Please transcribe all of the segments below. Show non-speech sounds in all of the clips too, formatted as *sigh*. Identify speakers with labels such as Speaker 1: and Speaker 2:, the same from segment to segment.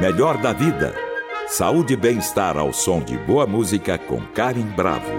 Speaker 1: Melhor da vida. Saúde e bem-estar ao som de boa música com Karen Bravo.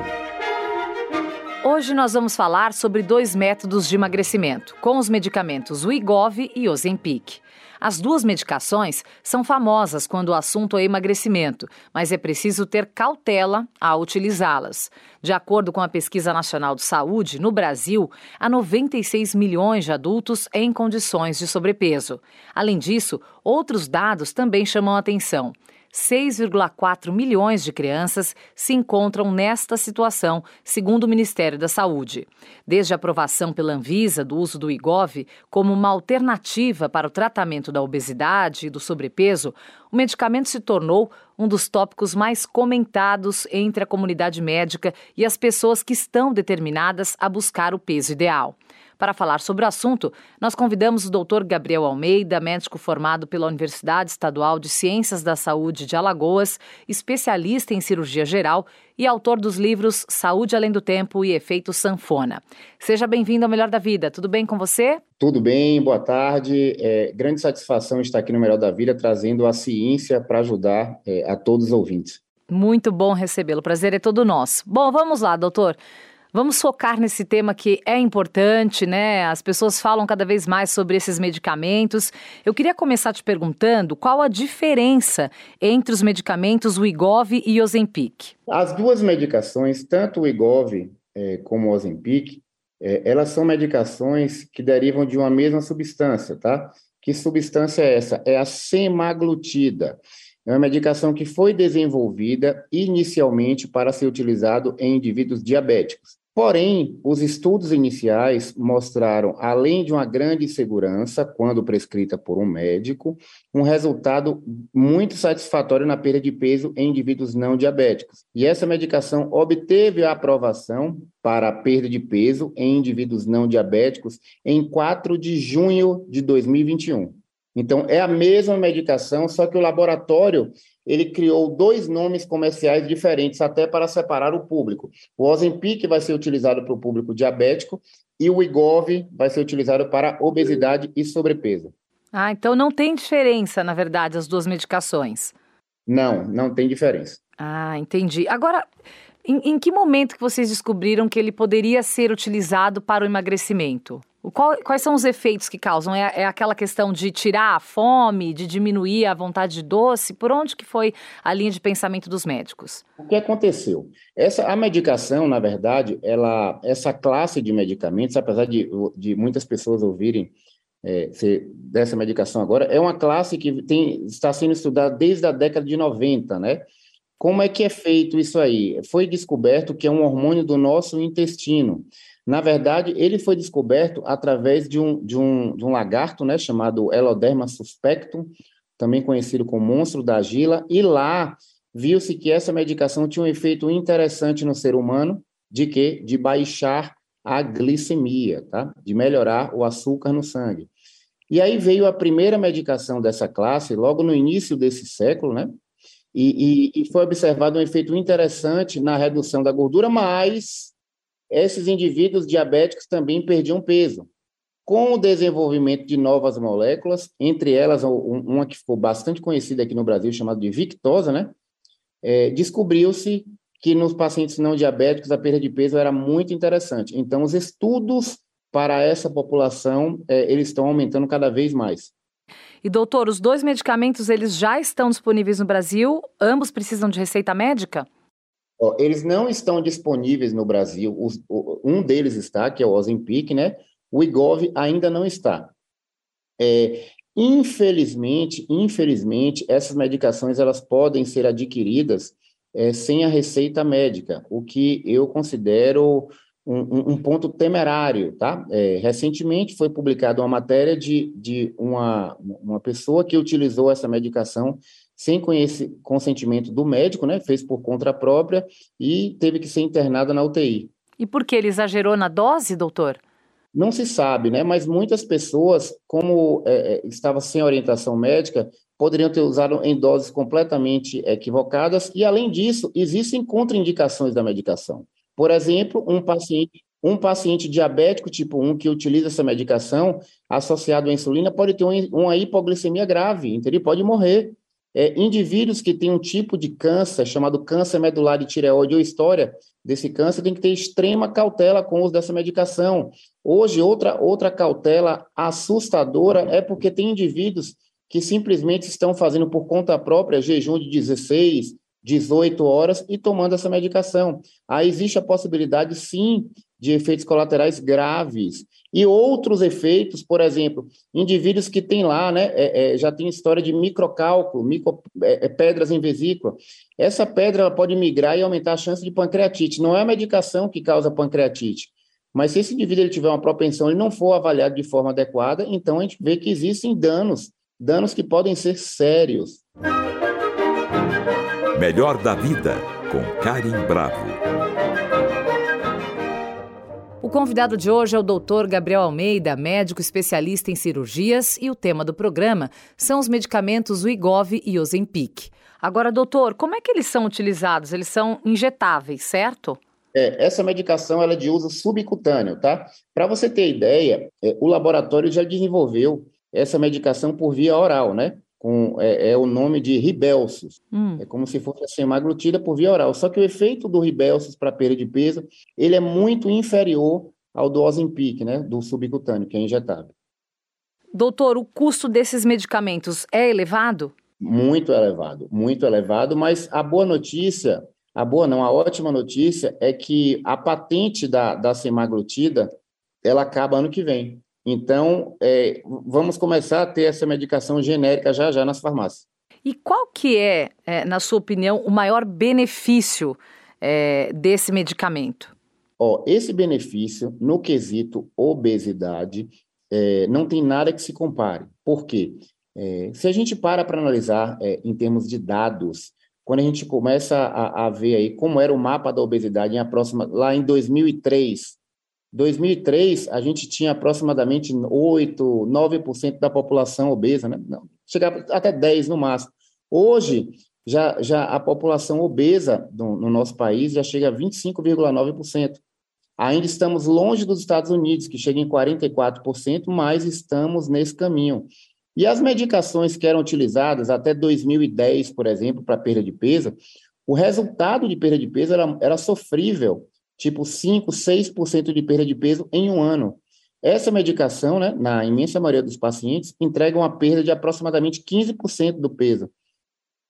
Speaker 2: Hoje nós vamos falar sobre dois métodos de emagrecimento, com os medicamentos Wegovy e Ozempic. As duas medicações são famosas quando o assunto é emagrecimento, mas é preciso ter cautela ao utilizá-las. De acordo com a Pesquisa Nacional de Saúde, no Brasil, há 96 milhões de adultos em condições de sobrepeso. Além disso, outros dados também chamam a atenção. 6,4 milhões de crianças se encontram nesta situação, segundo o Ministério da Saúde. Desde a aprovação pela Anvisa do uso do IGOV como uma alternativa para o tratamento da obesidade e do sobrepeso, o medicamento se tornou um dos tópicos mais comentados entre a comunidade médica e as pessoas que estão determinadas a buscar o peso ideal. Para falar sobre o assunto, nós convidamos o Dr. Gabriel Almeida, médico formado pela Universidade Estadual de Ciências da Saúde de Alagoas, especialista em cirurgia geral e autor dos livros Saúde Além do Tempo e Efeito Sanfona. Seja bem-vindo ao Melhor da Vida. Tudo bem com você?
Speaker 3: Tudo bem, boa tarde. É, grande satisfação estar aqui no Melhor da Vida trazendo a ciência para ajudar é, a todos os ouvintes.
Speaker 2: Muito bom recebê-lo. O prazer é todo nosso. Bom, vamos lá, doutor. Vamos focar nesse tema que é importante, né? As pessoas falam cada vez mais sobre esses medicamentos. Eu queria começar te perguntando qual a diferença entre os medicamentos Wegovy e Ozempic.
Speaker 3: As duas medicações, tanto o Wegovy é, como o Ozempic, é, elas são medicações que derivam de uma mesma substância, tá? Que substância é essa? É a semaglutida. É uma medicação que foi desenvolvida inicialmente para ser utilizado em indivíduos diabéticos. Porém, os estudos iniciais mostraram, além de uma grande segurança, quando prescrita por um médico, um resultado muito satisfatório na perda de peso em indivíduos não diabéticos. E essa medicação obteve a aprovação para a perda de peso em indivíduos não diabéticos em 4 de junho de 2021. Então, é a mesma medicação, só que o laboratório ele criou dois nomes comerciais diferentes, até para separar o público. O Ozempic vai ser utilizado para o público diabético e o Igov vai ser utilizado para obesidade e sobrepeso.
Speaker 2: Ah, então não tem diferença, na verdade, as duas medicações.
Speaker 3: Não, não tem diferença.
Speaker 2: Ah, entendi. Agora, em, em que momento que vocês descobriram que ele poderia ser utilizado para o emagrecimento? Qual, quais são os efeitos que causam? É, é, aquela questão de tirar a fome, de diminuir a vontade de doce? Por onde que foi a linha de pensamento dos médicos?
Speaker 3: O que aconteceu? Essa, a medicação, na verdade, ela, essa classe de medicamentos, apesar de, de muitas pessoas ouvirem é, dessa medicação agora, é uma classe que tem, está sendo estudada desde a década de 90, né? Como é que é feito isso aí? Foi descoberto que é um hormônio do nosso intestino. Na verdade, ele foi descoberto através de um, de um, de um lagarto, né, chamado Eloderma suspectum, também conhecido como monstro da gila, e lá viu-se que essa medicação tinha um efeito interessante no ser humano, de quê? De baixar a glicemia, tá? De melhorar o açúcar no sangue. E aí veio a primeira medicação dessa classe, logo no início desse século, né? E, e, e foi observado um efeito interessante na redução da gordura, mas esses indivíduos diabéticos também perdiam peso. Com o desenvolvimento de novas moléculas, entre elas uma que ficou bastante conhecida aqui no Brasil, chamada de Victosa, né? É, descobriu-se que nos pacientes não diabéticos a perda de peso era muito interessante. Então, os estudos para essa população, é, eles estão aumentando cada vez mais.
Speaker 2: E doutor, os dois medicamentos eles já estão disponíveis no Brasil? Ambos precisam de receita médica?
Speaker 3: eles não estão disponíveis no Brasil. Um deles está, que é o Ozempic, né? O Igov ainda não está. É, infelizmente, infelizmente, essas medicações elas podem ser adquiridas é, sem a receita médica, o que eu considero um, um ponto temerário, tá? É, recentemente foi publicada uma matéria de, de uma, uma pessoa que utilizou essa medicação sem consentimento do médico, né? Fez por conta própria e teve que ser internada na UTI.
Speaker 2: E por que ele exagerou na dose, doutor?
Speaker 3: Não se sabe, né? Mas muitas pessoas, como é, é estava sem orientação médica, poderiam ter usado em doses completamente equivocadas. E além disso, existem contraindicações da medicação. Por exemplo, um paciente um paciente diabético tipo 1 que utiliza essa medicação associado à insulina pode ter uma hipoglicemia grave, então ele pode morrer É, indivíduos que têm um tipo de câncer chamado câncer medular de tireoide ou história desse câncer tem que ter extrema cautela com o uso dessa medicação. Hoje, outra, outra cautela assustadora é porque tem indivíduos que simplesmente estão fazendo por conta própria jejum de 16, 18 horas e tomando essa medicação. Aí existe a possibilidade, sim, de efeitos colaterais graves. E outros efeitos, por exemplo, indivíduos que têm lá, né, é, é, já tem história de microcálculo, micro, é, é pedras em vesícula. Essa pedra pode migrar e aumentar a chance de pancreatite. Não é a medicação que causa pancreatite. Mas se esse indivíduo ele tiver uma propensão e não for avaliado de forma adequada, então a gente vê que existem danos, danos que podem ser sérios.
Speaker 1: Melhor da vida, com Karim Bravo.
Speaker 2: O convidado de hoje é o Dr. Gabriel Almeida, médico especialista em cirurgias, e o tema do programa são os medicamentos Wegovy e Ozempic. Agora, doutor, como é que eles são utilizados? Eles são injetáveis, certo?
Speaker 3: É, essa medicação ela é de uso subcutâneo, tá? Para você ter ideia, é, o laboratório já desenvolveu essa medicação por via oral, né? Com, é, é o nome de Ribelsus. Hum. É como se fosse a semaglutida por via oral. Só que o efeito do Ribelsus para perda de peso, ele é muito inferior ao do Ozempic, né? Do subcutâneo, que é injetável.
Speaker 2: Doutor, o custo desses medicamentos é elevado?
Speaker 3: Muito elevado, muito elevado, mas a boa notícia, a boa não, a ótima notícia é que a patente da, da semaglutida, ela acaba ano que vem. Então, é, vamos começar a ter essa medicação genérica já já nas farmácias.
Speaker 2: E qual que é, é na sua opinião, o maior benefício é, desse medicamento?
Speaker 3: Ó, esse benefício, no quesito obesidade, é, não tem nada que se compare. Por quê? É, se a gente para para analisar é, em termos de dados, quando a gente começa a, a, ver aí como era o mapa da obesidade em aproxima, lá em 2003, 2003, a gente tinha aproximadamente 8, 9% da população obesa, né? Chegava até 10 no máximo. Hoje, já, já a população obesa do, no nosso país já chega a 25,9%. Ainda estamos longe dos Estados Unidos, que chega em 44%, mas estamos nesse caminho. E as medicações que eram utilizadas até 2010, por exemplo, para perda de peso, o resultado de perda de peso era, era sofrível tipo 5, 6% de perda de peso em um ano. Essa medicação, né, na imensa maioria dos pacientes, entrega uma perda de aproximadamente 15% do peso.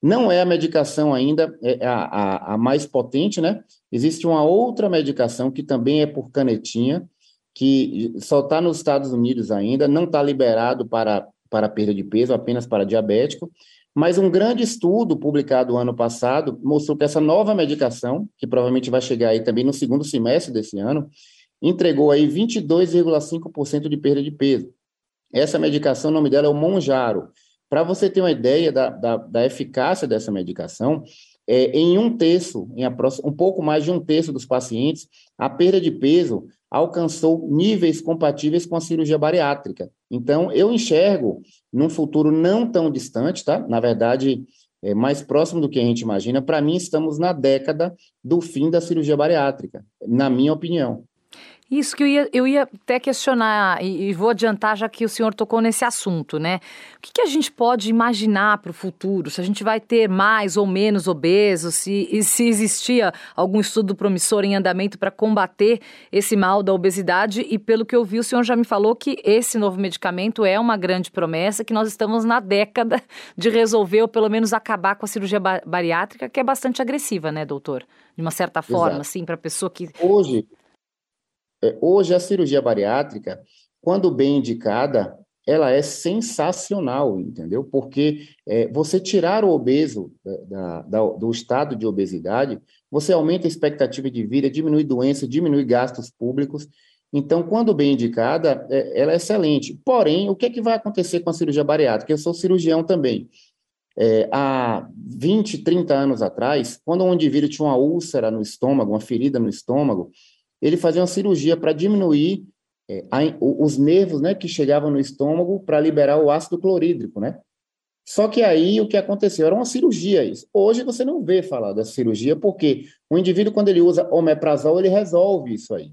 Speaker 3: Não é a medicação ainda é a, a, a, mais potente, né? Existe uma outra medicação que também é por canetinha, que só está nos Estados Unidos ainda, não está liberado para, para perda de peso, apenas para diabético. Mas um grande estudo publicado ano passado mostrou que essa nova medicação, que provavelmente vai chegar aí também no segundo semestre desse ano, entregou aí 22,5% de perda de peso. Essa medicação, o nome dela é o Monjaro. Para você ter uma ideia da, da, da eficácia dessa medicação, é, em um terço, em um pouco mais de um terço dos pacientes, a perda de peso alcançou níveis compatíveis com a cirurgia bariátrica. Então, eu enxergo num futuro não tão distante, tá? Na verdade, é mais próximo do que a gente imagina. Para mim, estamos na década do fim da cirurgia bariátrica, na minha opinião.
Speaker 2: Isso que eu ia, eu ia até questionar, e, e, vou adiantar já que o senhor tocou nesse assunto, né? O que, que a gente pode imaginar para o futuro? Se a gente vai ter mais ou menos obesos, se, se existia algum estudo promissor em andamento para combater esse mal da obesidade, e pelo que eu vi, o senhor já me falou que esse novo medicamento é uma grande promessa, que nós estamos na década de resolver, ou pelo menos acabar com a cirurgia bariátrica, que é bastante agressiva, né, doutor? De uma certa forma, Exato. assim, para a pessoa que.
Speaker 3: Hoje, é, hoje, a cirurgia bariátrica, quando bem indicada, ela é sensacional, entendeu? Porque é, você tirar o obeso da, da, do estado de obesidade, você aumenta a expectativa de vida, diminui doença, diminui gastos públicos. Então, quando bem indicada, é, ela é excelente. Porém, o que, é que vai acontecer com a cirurgia bariátrica? Eu sou cirurgião também. É, há 20, 30 anos atrás, quando um indivíduo tinha uma úlcera no estômago, uma ferida no estômago, ele fazia uma cirurgia para diminuir é, a, os nervos né, que chegavam no estômago para liberar o ácido clorídrico, né? Só que aí o que aconteceu era uma cirurgia isso. Hoje você não vê falar dessa cirurgia porque o indivíduo quando ele usa omeprazol ele resolve isso aí.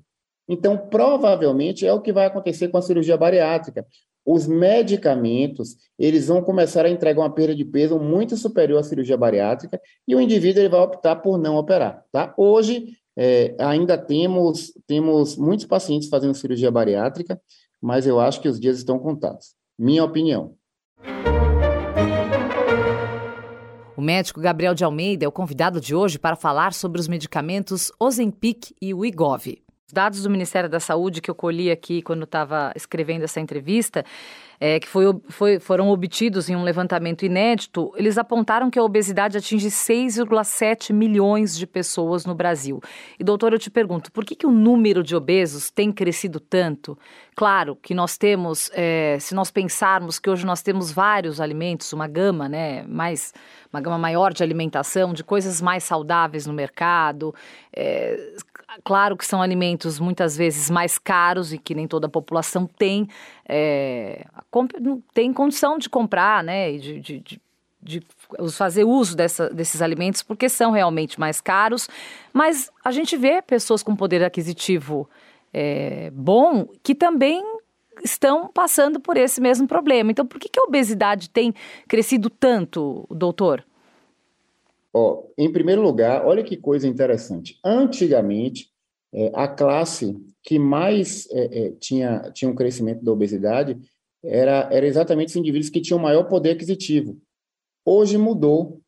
Speaker 3: Então provavelmente é o que vai acontecer com a cirurgia bariátrica. os medicamentos, eles vão começar a entregar uma perda de peso muito superior à cirurgia bariátrica e o indivíduo ele vai optar por não operar, tá? Hoje, é, ainda temos, temos muitos pacientes fazendo cirurgia bariátrica, mas eu acho que os dias estão contados. Minha opinião.
Speaker 2: O médico Gabriel de Almeida é o convidado de hoje para falar sobre os medicamentos Ozempic e. Os dados do Ministério da Saúde que eu colhi aqui quando estava escrevendo essa entrevista é, que foi, foi, foram obtidos em um levantamento inédito, eles apontaram que a obesidade atinge 6,7 milhões de pessoas no Brasil. E, doutor, eu te pergunto, por que, que o número de obesos tem crescido tanto? Claro que nós temos, é, se nós pensarmos que hoje nós temos vários alimentos, uma gama, né, mais, uma gama maior de alimentação, de coisas mais saudáveis no mercado, é, claro que são alimentos muitas vezes mais caros e que nem toda a população tem, é, tem condição de comprar, né, e de, de, de de fazer uso dessa, desses alimentos porque são realmente mais caros, mas a gente vê pessoas com poder aquisitivo é, bom que também estão passando por esse mesmo problema. Então, por que, que a obesidade tem crescido tanto, doutor?
Speaker 3: Oh, em primeiro lugar, olha que coisa interessante. Antigamente, é, a classe que mais é, é, tinha, tinha um crescimento da obesidade era, era exatamente os indivíduos que tinham maior poder aquisitivo. Hoje mudou.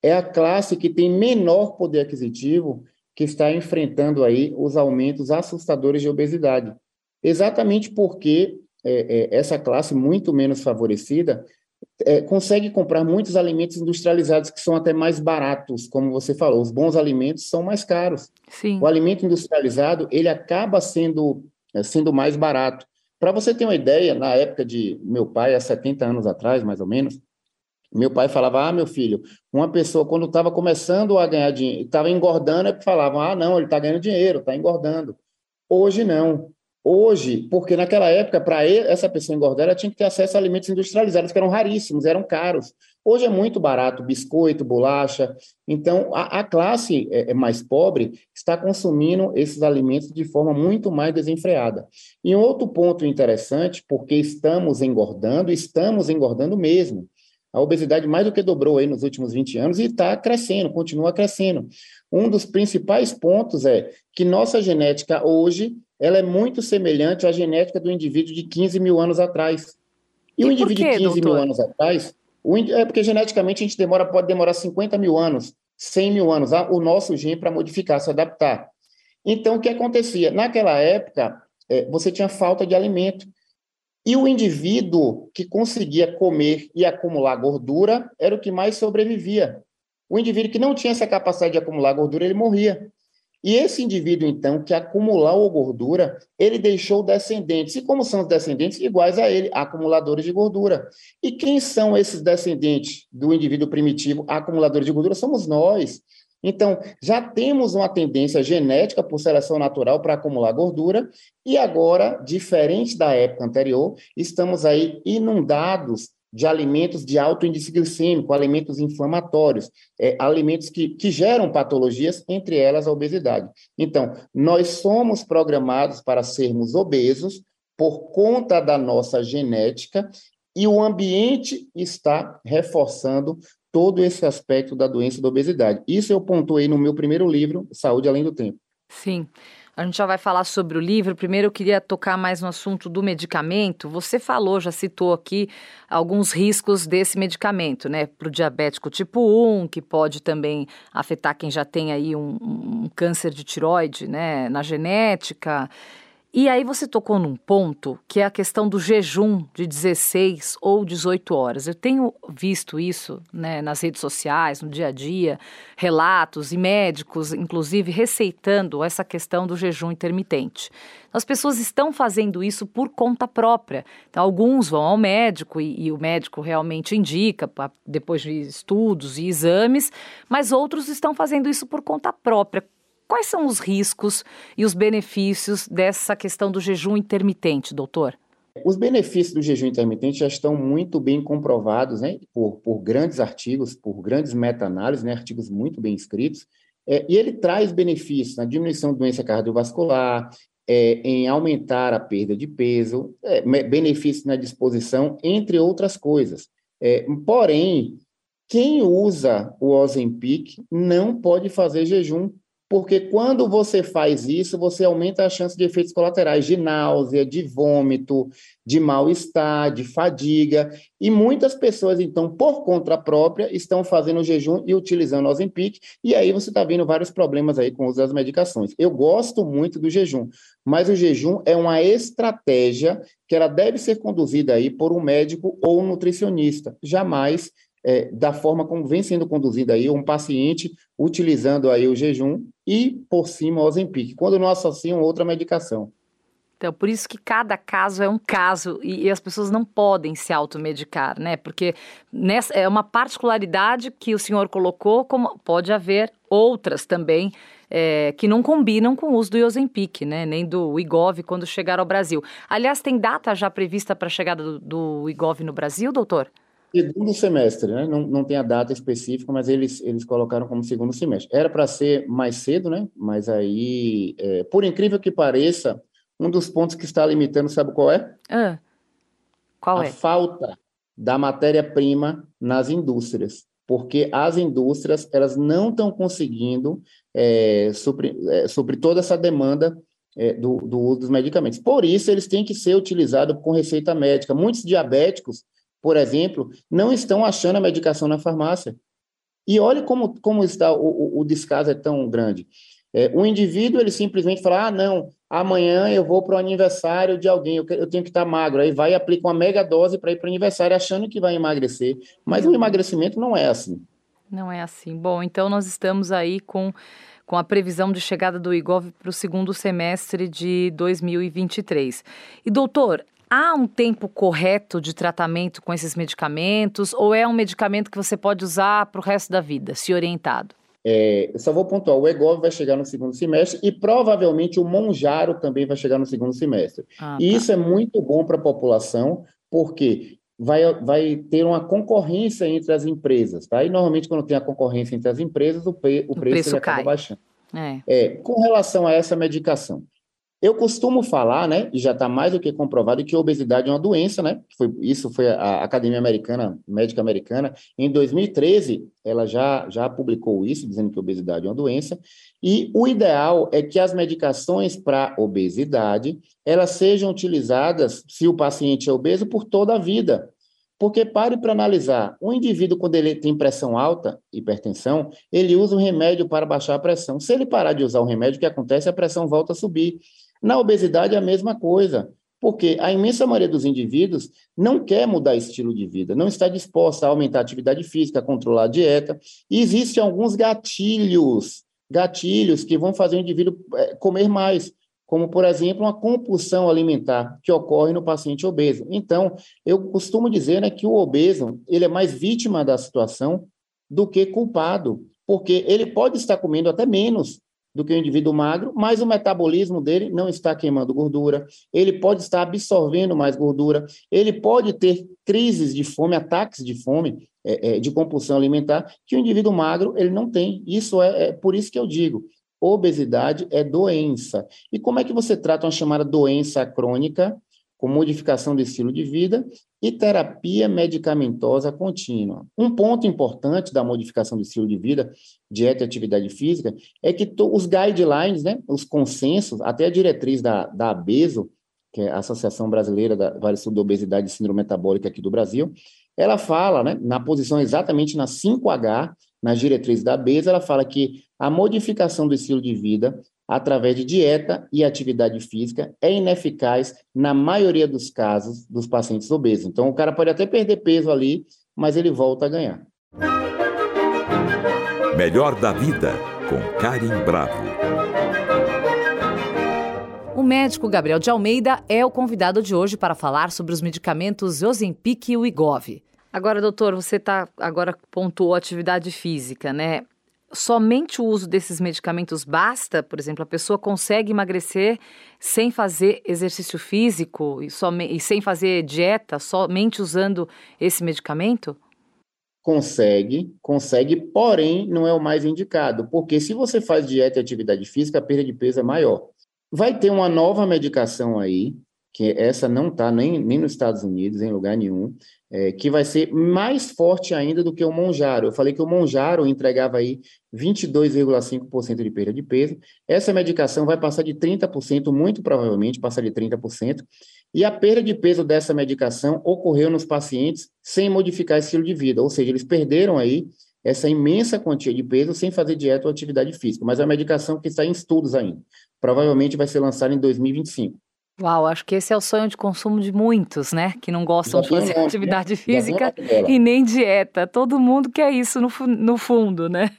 Speaker 3: É a classe que tem menor poder aquisitivo que está enfrentando aí os aumentos assustadores de obesidade. Exatamente porque é, é, essa classe muito menos favorecida é, consegue comprar muitos alimentos industrializados que são até mais baratos, como você falou. Os bons alimentos são mais caros.
Speaker 2: Sim.
Speaker 3: O alimento industrializado ele acaba sendo é, sendo mais barato. Para você ter uma ideia, na época de meu pai, há 70 anos atrás, mais ou menos, meu pai falava: Ah, meu filho, uma pessoa, quando estava começando a ganhar dinheiro, estava engordando, é falavam: Ah, não, ele está ganhando dinheiro, está engordando. Hoje não. Hoje, porque naquela época, para essa pessoa engordar, ela tinha que ter acesso a alimentos industrializados, que eram raríssimos, eram caros. Hoje é muito barato, biscoito, bolacha. Então, a, a classe é, é mais pobre está consumindo esses alimentos de forma muito mais desenfreada. E um outro ponto interessante, porque estamos engordando, estamos engordando mesmo. A obesidade mais do que dobrou aí nos últimos 20 anos e está crescendo, continua crescendo. Um dos principais pontos é que nossa genética hoje ela é muito semelhante à genética do indivíduo de 15 mil anos atrás.
Speaker 2: E, e o
Speaker 3: indivíduo
Speaker 2: quê,
Speaker 3: de 15
Speaker 2: doutor?
Speaker 3: mil anos atrás, o, é porque geneticamente a gente demora, pode demorar 50 mil anos, 100 mil anos, o nosso gene para modificar, se adaptar. Então, o que acontecia? Naquela época, é, você tinha falta de alimento. E o indivíduo que conseguia comer e acumular gordura era o que mais sobrevivia. O indivíduo que não tinha essa capacidade de acumular gordura, ele morria. E esse indivíduo, então, que acumulou gordura, ele deixou descendentes. E como são os descendentes? Iguais a ele, acumuladores de gordura. E quem são esses descendentes do indivíduo primitivo, acumuladores de gordura? Somos nós. Então, já temos uma tendência genética por seleção natural para acumular gordura, e agora, diferente da época anterior, estamos aí inundados de alimentos de alto índice glicêmico, alimentos inflamatórios, é, alimentos que, que geram patologias, entre elas a obesidade. Então, nós somos programados para sermos obesos por conta da nossa genética e o ambiente está reforçando todo esse aspecto da doença da obesidade. Isso eu pontuei no meu primeiro livro, Saúde Além do Tempo.
Speaker 2: Sim. A gente já vai falar sobre o livro. Primeiro, eu queria tocar mais no assunto do medicamento. Você falou, já citou aqui alguns riscos desse medicamento, né? Para o diabético tipo 1, que pode também afetar quem já tem aí um, um câncer de tiroide, né? Na genética. E aí você tocou num ponto que é a questão do jejum de 16 ou 18 horas. Eu tenho visto isso né, nas redes sociais, no dia a dia, relatos e médicos, inclusive, receitando essa questão do jejum intermitente. As pessoas estão fazendo isso por conta própria. Então, alguns vão ao médico e, e o médico realmente indica, depois de estudos e exames, mas outros estão fazendo isso por conta própria. Quais são os riscos e os benefícios dessa questão do jejum intermitente, doutor?
Speaker 3: Os benefícios do jejum intermitente já estão muito bem comprovados né, por, por grandes artigos, por grandes meta-análises, né, artigos muito bem escritos, é, e ele traz benefícios na diminuição de doença cardiovascular, é, em aumentar a perda de peso, é, benefícios na disposição, entre outras coisas. É, porém, quem usa o Ozempic não pode fazer jejum porque quando você faz isso, você aumenta a chance de efeitos colaterais, de náusea, de vômito, de mal-estar, de fadiga, e muitas pessoas, então, por conta própria, estão fazendo jejum e utilizando Ozempic, e aí você está vendo vários problemas aí com o uso das medicações. Eu gosto muito do jejum, mas o jejum é uma estratégia que ela deve ser conduzida aí por um médico ou um nutricionista, jamais é, da forma como vem sendo conduzida aí, um paciente utilizando aí o jejum e, por cima, o Ozempic, quando não associam outra medicação.
Speaker 2: Então, por isso que cada caso é um caso e, e, as pessoas não podem se automedicar, né? Porque nessa, é uma particularidade que o senhor colocou, como pode haver outras também é, que não combinam com o uso do Ozempic, né? Nem do Igov quando chegar ao Brasil. Aliás, tem data já prevista para a chegada do, do Igov no Brasil, doutor?
Speaker 3: Segundo semestre, né? Não, não tem a data específica, mas eles, eles colocaram como segundo semestre. Era para ser mais cedo, né? Mas aí, é, por incrível que pareça, um dos pontos que está limitando, sabe qual é?
Speaker 2: Ah, qual
Speaker 3: a
Speaker 2: é?
Speaker 3: A falta da matéria-prima nas indústrias. Porque as indústrias, elas não estão conseguindo é, suprir, é, suprir toda essa demanda é, do, do uso dos medicamentos. Por isso, eles têm que ser utilizados com receita médica. Muitos diabéticos por exemplo, não estão achando a medicação na farmácia. E olhe como, como está o, o, o descaso é tão grande. É, o indivíduo, ele simplesmente fala, ah, não, amanhã eu vou para o aniversário de alguém, eu, eu, tenho que estar magro. Aí vai e aplica uma mega dose para ir para o aniversário, achando que vai emagrecer. Mas o emagrecimento não é assim.
Speaker 2: Não é assim. Bom, então nós estamos aí com, com a previsão de chegada do IGOV para o segundo semestre de 2023. E, doutor, Há um tempo correto de tratamento com esses medicamentos ou é um medicamento que você pode usar para o resto da vida, se orientado?
Speaker 3: É, só vou pontuar, o EGOV vai chegar no segundo semestre e provavelmente o Monjaro também vai chegar no segundo semestre. Ah, e tá. isso é muito bom para a população, porque vai, vai ter uma concorrência entre as empresas, tá? E normalmente quando tem a concorrência entre as empresas, o, pre, o, o preço, preço acaba baixando. É. É, com relação a essa medicação, eu costumo falar, né, e já está mais do que comprovado, que a obesidade é uma doença, né? Foi, isso foi a Academia Americana, Médica Americana, em 2013, ela já, já publicou isso, dizendo que a obesidade é uma doença, e o ideal é que as medicações para obesidade, elas sejam utilizadas, se o paciente é obeso, por toda a vida. Porque pare para analisar, um indivíduo quando ele tem pressão alta, hipertensão, ele usa um remédio para baixar a pressão. Se ele parar de usar o remédio, o que acontece? A pressão volta a subir. Na obesidade é a mesma coisa, porque a imensa maioria dos indivíduos não quer mudar estilo de vida, não está disposta a aumentar a atividade física, a controlar a dieta, e existem alguns gatilhos, gatilhos que vão fazer o indivíduo é, comer mais, como, por exemplo, uma compulsão alimentar que ocorre no paciente obeso. Então, eu costumo dizer né, que o obeso ele é mais vítima da situação do que culpado, porque ele pode estar comendo até menos do que o indivíduo magro, mas o metabolismo dele não está queimando gordura, ele pode estar absorvendo mais gordura, ele pode ter crises de fome, ataques de fome, é, é, de compulsão alimentar, que o indivíduo magro ele não tem. Isso é, é por isso que eu digo, obesidade é doença. E como é que você trata uma chamada doença crônica? Com modificação do estilo de vida e terapia medicamentosa contínua. Um ponto importante da modificação do estilo de vida, dieta e atividade física, é que os guidelines, né, os consensos, até a diretriz da, da ABESO, que é a Associação Brasileira da Variação da Obesidade e Síndrome Metabólica aqui do Brasil, ela fala, né, na posição exatamente na 5H, nas diretrizes da ABESO, ela fala que a modificação do estilo de vida através de dieta e atividade física, é ineficaz na maioria dos casos dos pacientes obesos. Então, o cara pode até perder peso ali, mas ele volta a ganhar.
Speaker 1: Melhor da vida, com Karim Bravo.
Speaker 2: O médico Gabriel de Almeida é o convidado de hoje para falar sobre os medicamentos Ozempic e Wegovy. Agora, doutor, você tá agora pontuou atividade física, né? Somente o uso desses medicamentos basta? Por exemplo, a pessoa consegue emagrecer sem fazer exercício físico e, some, e sem fazer dieta, somente usando esse medicamento?
Speaker 3: Consegue, consegue, porém não é o mais indicado, porque se você faz dieta e atividade física, a perda de peso é maior. Vai ter uma nova medicação aí, que essa não está nem, nem nos Estados Unidos, em lugar nenhum, é, que vai ser mais forte ainda do que o Monjaro. Eu falei que o Monjaro entregava aí 22,5% de perda de peso. Essa medicação vai passar de 30%, muito provavelmente passar de 30%, e a perda de peso dessa medicação ocorreu nos pacientes sem modificar estilo de vida, ou seja, eles perderam aí essa imensa quantia de peso sem fazer dieta ou atividade física, mas é uma medicação que está em estudos ainda. Provavelmente vai ser lançada em 2025.
Speaker 2: Uau, acho que esse é o sonho de consumo de muitos, né? Que não gostam de fazer nome, atividade *laughs* né? física e nem dieta. Todo mundo quer isso no, no fundo, né?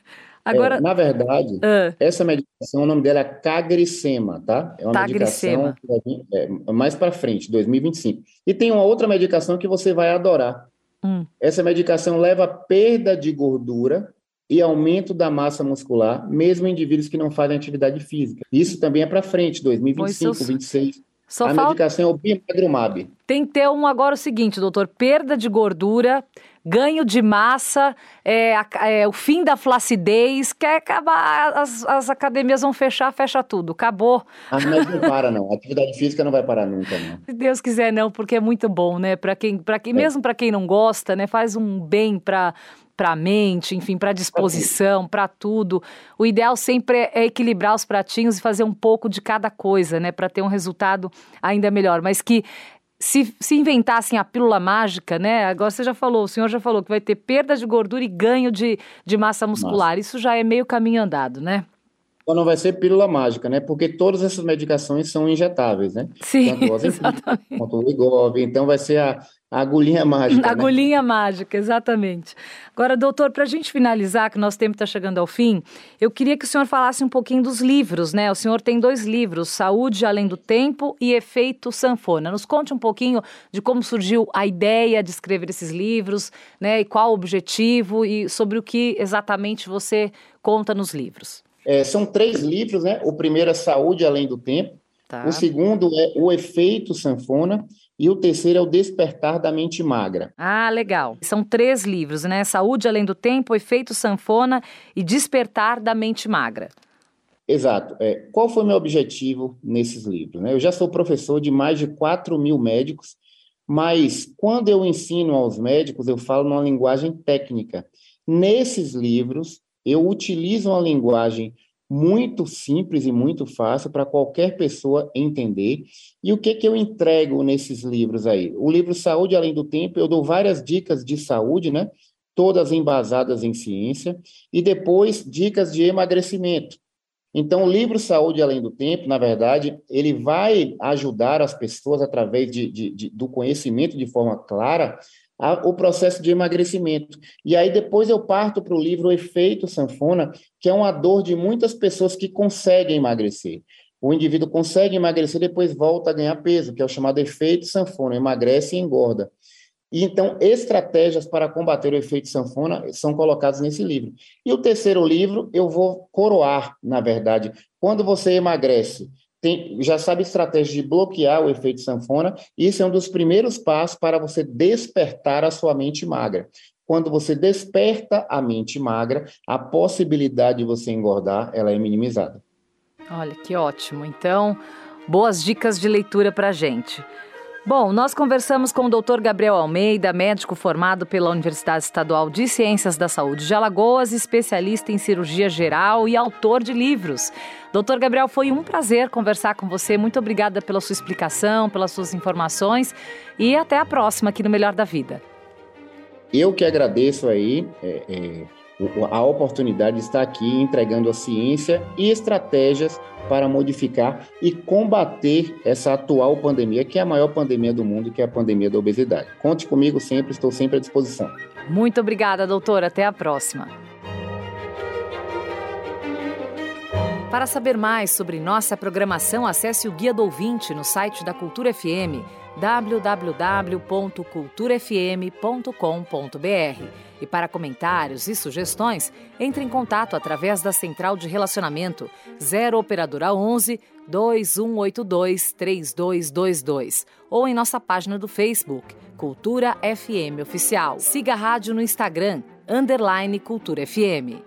Speaker 3: Agora, é, na verdade, uh, essa medicação, o nome dela é Cagricema, tá? É uma medicação que é, mais para frente, 2025. E tem uma outra medicação que você vai adorar. Hum. Essa medicação leva a perda de gordura e aumento da massa muscular, mesmo em indivíduos que não fazem atividade física. Isso também é para frente, 2025, 2026. Só a falta... medicação é o bimagrumab.
Speaker 2: Tem que ter um agora o seguinte, doutor, perda de gordura, ganho de massa, é, é, o fim da flacidez, quer acabar, as, as, academias vão fechar, fecha tudo, acabou.
Speaker 3: Ah, mas não para não, a atividade física não vai parar nunca não.
Speaker 2: Se Deus quiser não, porque é muito bom, né, para quem, para quem, é. mesmo para quem não gosta, né, faz um bem para para a mente, enfim, para a disposição, para tudo. O ideal sempre é equilibrar os pratinhos e fazer um pouco de cada coisa, né, para ter um resultado ainda melhor. Mas que se, se inventassem a pílula mágica, né? Agora você já falou, o senhor já falou que vai ter perda de gordura e ganho de, de massa muscular. Nossa. Isso já é meio caminho andado, né?
Speaker 3: Então não vai ser pílula mágica, né? Porque todas essas medicações são injetáveis, né?
Speaker 2: Sim, Tanto exatamente.
Speaker 3: quanto o Ligov. Então vai ser a, a agulhinha mágica.
Speaker 2: A né? agulhinha mágica, exatamente. Agora, doutor, para a gente finalizar, que nosso tempo está chegando ao fim, eu queria que o senhor falasse um pouquinho dos livros, né? O senhor tem dois livros, Saúde Além do Tempo e Efeito Sanfona. Nos conte um pouquinho de como surgiu a ideia de escrever esses livros, né? E qual o objetivo e sobre o que exatamente você conta nos livros.
Speaker 3: É, são três livros, né? O primeiro é Saúde Além do Tempo, tá. o segundo é O Efeito Sanfona e o terceiro é O Despertar da Mente Magra.
Speaker 2: Ah, legal. São três livros, né? Saúde Além do Tempo, O Efeito Sanfona e Despertar da Mente Magra.
Speaker 3: Exato. É, qual foi meu objetivo nesses livros? Né? Eu já sou professor de mais de 4 mil médicos, mas quando eu ensino aos médicos, eu falo numa linguagem técnica. Nesses livros, eu utilizo uma linguagem muito simples e muito fácil para qualquer pessoa entender. E o que, que eu entrego nesses livros aí? O livro Saúde Além do Tempo, eu dou várias dicas de saúde, né? Todas embasadas em ciência, e depois dicas de emagrecimento. Então, o livro Saúde Além do Tempo, na verdade, ele vai ajudar as pessoas, através de, de, de do conhecimento de forma clara, o processo de emagrecimento. E aí depois eu parto para o livro Efeito Sanfona, que é uma dor de muitas pessoas que conseguem emagrecer. O indivíduo consegue emagrecer, depois volta a ganhar peso, que é o chamado efeito sanfona, emagrece e engorda. E então, estratégias para combater o efeito sanfona são colocadas nesse livro. E o terceiro livro, eu vou coroar, na verdade. Quando você emagrece, tem, já sabe estratégia de bloquear o efeito sanfona, isso é um dos primeiros passos para você despertar a sua mente magra. Quando você desperta a mente magra, a possibilidade de você engordar, ela é minimizada.
Speaker 2: Olha, que ótimo. Então, boas dicas de leitura para gente. Bom, nós conversamos com o Dr. Gabriel Almeida, médico formado pela Universidade Estadual de Ciências da Saúde de Alagoas, especialista em cirurgia geral e autor de livros. Doutor Gabriel, foi um prazer conversar com você. Muito obrigada pela sua explicação, pelas suas informações e até a próxima aqui no Melhor da Vida.
Speaker 3: Eu que agradeço aí é, é, a oportunidade de estar aqui entregando a ciência e estratégias para modificar e combater essa atual pandemia, que é a maior pandemia do mundo, que é a pandemia da obesidade. Conte comigo sempre, estou sempre à disposição.
Speaker 2: Muito obrigada, doutor. Até a próxima. Para saber mais sobre nossa programação, acesse o Guia do Ouvinte no site da Cultura FM, www.culturafm.com.br. E para comentários e sugestões, entre em contato através da Central de Relacionamento 0 Operadora 11 2182 3222 ou em nossa página do Facebook, Cultura FM Oficial. Siga a rádio no Instagram, underline Cultura FM.